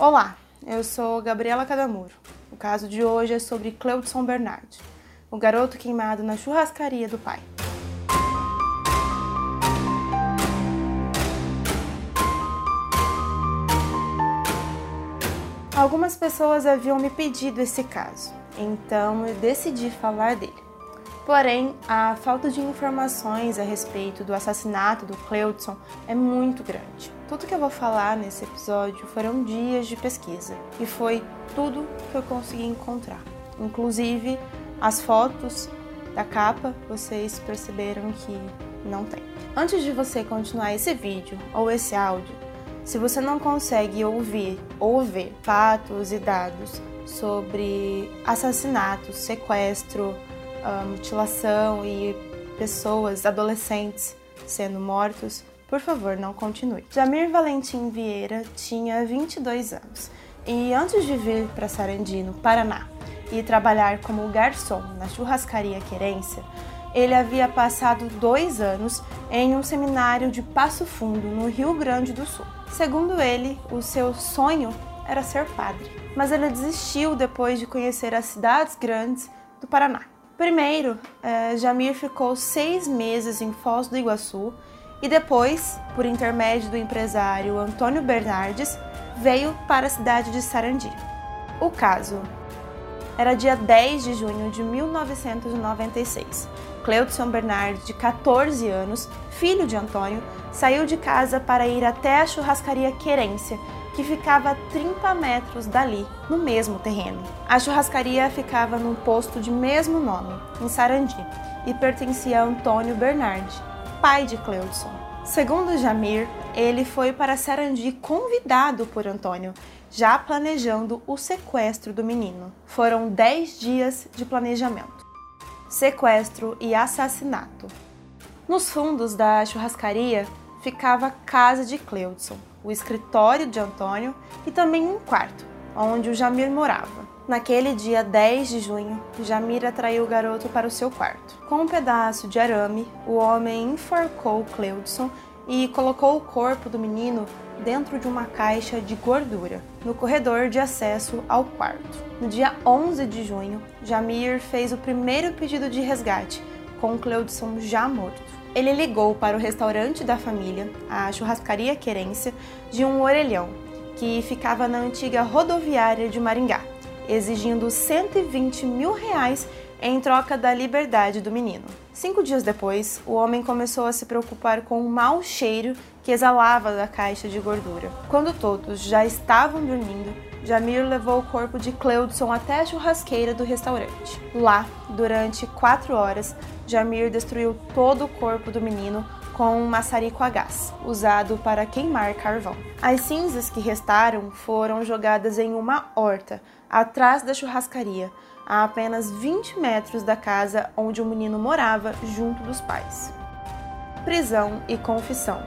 Olá, eu sou Gabriela Cadamuro. O caso de hoje é sobre Cleudson Bernardi, o garoto queimado na churrascaria do pai. Algumas pessoas haviam me pedido esse caso, então eu decidi falar dele. Porém, a falta de informações a respeito do assassinato do Cleudson é muito grande. Tudo que eu vou falar nesse episódio foram dias de pesquisa e foi tudo que eu consegui encontrar. Inclusive as fotos da capa, vocês perceberam que não tem. Antes de você continuar esse vídeo ou esse áudio, se você não consegue ouvir ou ver fatos e dados sobre assassinatos, sequestro, mutilação e pessoas, adolescentes sendo mortos, por favor, não continue. Jamir Valentim Vieira tinha 22 anos e antes de vir para Sarandi, no Paraná, e trabalhar como garçom na churrascaria Querência, ele havia passado dois anos em um seminário de Passo Fundo, no Rio Grande do Sul. Segundo ele, o seu sonho era ser padre, mas ele desistiu depois de conhecer as cidades grandes do Paraná. Primeiro, eh, Jamir ficou seis meses em Foz do Iguaçu e depois, por intermédio do empresário Antônio Bernardes, veio para a cidade de Sarandi. O caso era dia 10 de junho de 1996. Cleudson Bernardes, de 14 anos, filho de Antônio, saiu de casa para ir até a churrascaria Querência, que ficava a 30 metros dali, no mesmo terreno. A churrascaria ficava num posto de mesmo nome, em Sarandi, e pertencia a Antônio Bernardi, pai de Cleudson. Segundo Jamir, ele foi para Sarandi convidado por Antônio, já planejando o sequestro do menino. Foram 10 dias de planejamento. Sequestro e assassinato. Nos fundos da churrascaria ficava a casa de Cleudson, o escritório de Antônio e também um quarto, onde o Jamir morava. Naquele dia 10 de junho, Jamir atraiu o garoto para o seu quarto. Com um pedaço de arame, o homem enforcou Cleudson e colocou o corpo do menino dentro de uma caixa de gordura, no corredor de acesso ao quarto. No dia 11 de junho, Jamir fez o primeiro pedido de resgate, com Cleudson já morto. Ele ligou para o restaurante da família, a churrascaria Querência, de um orelhão, que ficava na antiga rodoviária de Maringá, exigindo 120 mil reais em troca da liberdade do menino. Cinco dias depois, o homem começou a se preocupar com o mau cheiro que exalava da caixa de gordura. Quando todos já estavam dormindo, Jamir levou o corpo de Cleudson até a churrasqueira do restaurante. Lá, durante quatro horas, Jamir destruiu todo o corpo do menino com um maçarico a gás, usado para queimar carvão. As cinzas que restaram foram jogadas em uma horta, atrás da churrascaria, a apenas 20 metros da casa onde o menino morava junto dos pais. Prisão e confissão.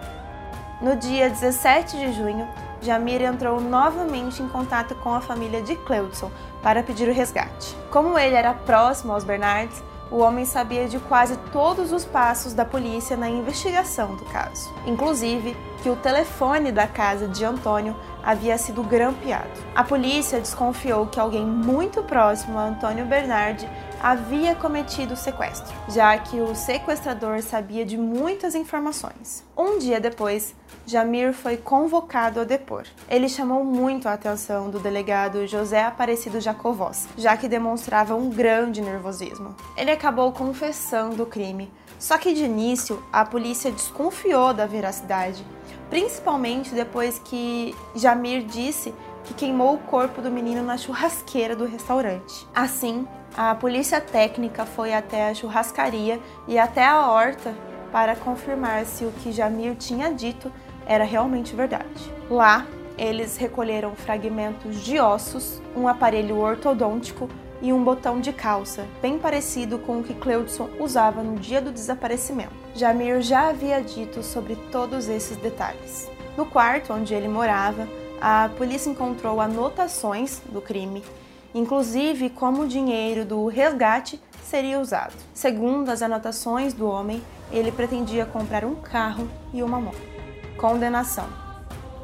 No dia 17 de junho, Jamir entrou novamente em contato com a família de Cleudson para pedir o resgate. Como ele era próximo aos Bernardes, o homem sabia de quase todos os passos da polícia na investigação do caso, inclusive que o telefone da casa de Antônio havia sido grampeado. A polícia desconfiou que alguém muito próximo a Antônio Bernardi havia cometido o sequestro, já que o sequestrador sabia de muitas informações. Um dia depois, Jamir foi convocado a depor. Ele chamou muito a atenção do delegado José Aparecido Jacovós, já que demonstrava um grande nervosismo. Ele acabou confessando o crime, só que de início a polícia desconfiou da veracidade, principalmente depois que Jamir disse que queimou o corpo do menino na churrasqueira do restaurante. Assim, a polícia técnica foi até a churrascaria e até a horta para confirmar se o que Jamir tinha dito era realmente verdade. Lá, eles recolheram fragmentos de ossos, um aparelho ortodôntico e um botão de calça, bem parecido com o que Cleudson usava no dia do desaparecimento. Jamir já havia dito sobre todos esses detalhes. No quarto onde ele morava, a polícia encontrou anotações do crime, inclusive como o dinheiro do resgate seria usado. Segundo as anotações do homem, ele pretendia comprar um carro e uma moto. Condenação.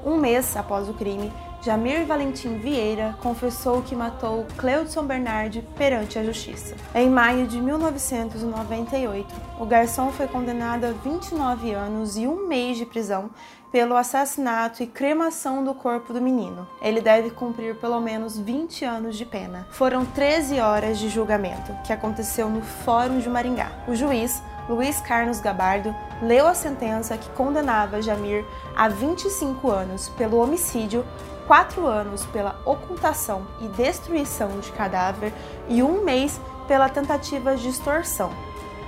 Um mês após o crime, Jamir Valentim Vieira confessou que matou Cleudson Bernardi perante a justiça. Em maio de 1998, o garçom foi condenado a 29 anos e um mês de prisão pelo assassinato e cremação do corpo do menino. Ele deve cumprir pelo menos 20 anos de pena. Foram 13 horas de julgamento, que aconteceu no Fórum de Maringá. O juiz Luiz Carlos Gabardo leu a sentença que condenava Jamir a 25 anos pelo homicídio, 4 anos pela ocultação e destruição de cadáver e um mês pela tentativa de extorsão,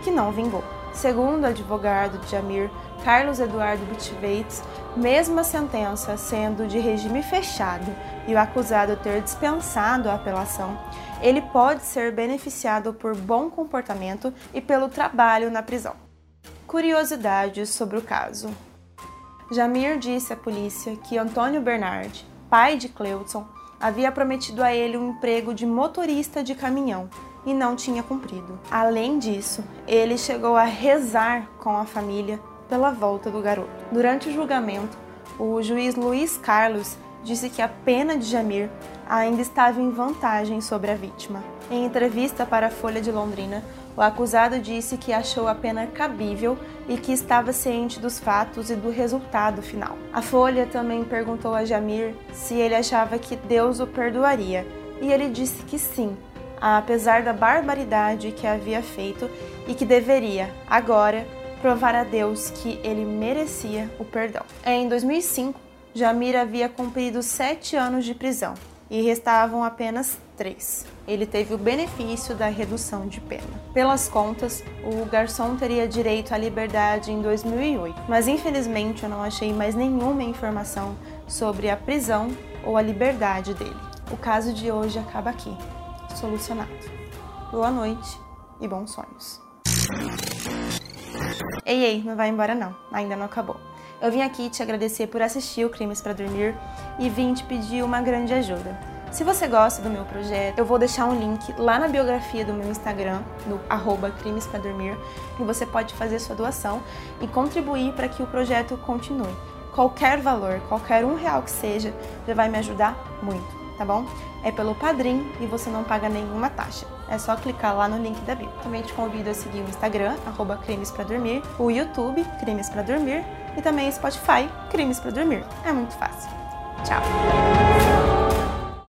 que não vingou. Segundo o advogado de Jamir, Carlos Eduardo Bitveits, mesmo a sentença sendo de regime fechado e o acusado ter dispensado a apelação, ele pode ser beneficiado por bom comportamento e pelo trabalho na prisão. Curiosidades sobre o caso. Jamir disse à polícia que Antônio Bernard, pai de Cleudson, havia prometido a ele um emprego de motorista de caminhão e não tinha cumprido. Além disso, ele chegou a rezar com a família pela volta do garoto. Durante o julgamento, o juiz Luiz Carlos disse que a pena de Jamir ainda estava em vantagem sobre a vítima. Em entrevista para a Folha de Londrina, o acusado disse que achou a pena cabível e que estava ciente dos fatos e do resultado final. A Folha também perguntou a Jamir se ele achava que Deus o perdoaria, e ele disse que sim, apesar da barbaridade que havia feito e que deveria, agora, provar a Deus que ele merecia o perdão. Em 2005, Jamir havia cumprido sete anos de prisão e restavam apenas Ele teve o benefício da redução de pena. Pelas contas, o garçom teria direito à liberdade em 2008, mas infelizmente eu não achei mais nenhuma informação sobre a prisão ou a liberdade dele. O caso de hoje acaba aqui, solucionado. Boa noite e bons sonhos. Ei, ei, não vai embora não, ainda não acabou. Eu vim aqui te agradecer por assistir o Crimes para Dormir e vim te pedir uma grande ajuda. Se você gosta do meu projeto, eu vou deixar um link lá na biografia do meu Instagram, no arroba Crimes para Dormir, e você pode fazer sua doação e contribuir para que o projeto continue. Qualquer valor, qualquer um real que seja, já vai me ajudar muito tá bom? É pelo Padrim e você não paga nenhuma taxa. É só clicar lá no link da bio. Também te convido a seguir o Instagram, arroba Crimes Pra Dormir, o YouTube, Crimes Pra Dormir, e também Spotify, Crimes Pra Dormir. É muito fácil. Tchau!